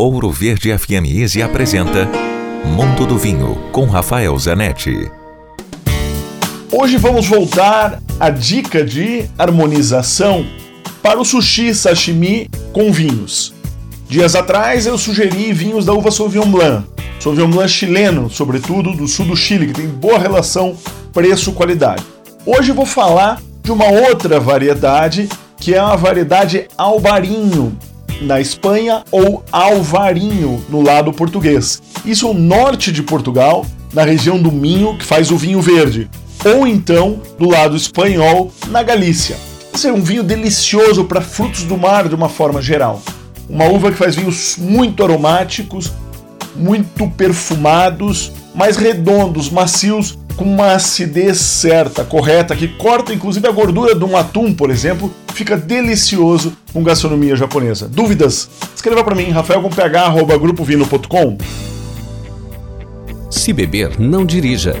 Ouro Verde FM Easy apresenta Mundo do Vinho com Rafael Zanetti. Hoje vamos voltar à dica de harmonização para o sushi sashimi com vinhos. Dias atrás eu sugeri vinhos da uva Sauvignon Blanc, Sauvignon Blanc chileno, sobretudo do sul do Chile, que tem boa relação preço-qualidade. Hoje vou falar de uma outra variedade que é a variedade Albarinho, na Espanha, ou Alvarinho, no lado português. Isso é o norte de Portugal, na região do Minho, que faz o vinho verde. Ou então, do lado espanhol, na Galícia. Esse é um vinho delicioso para frutos do mar de uma forma geral. Uma uva que faz vinhos muito aromáticos, muito perfumados, mais redondos, macios, com uma acidez certa, correta, que corta inclusive a gordura de um atum, por exemplo, fica delicioso com gastronomia japonesa. Dúvidas? Escreva para mim, rafael.ph@grupovino.com. Se beber, não dirija.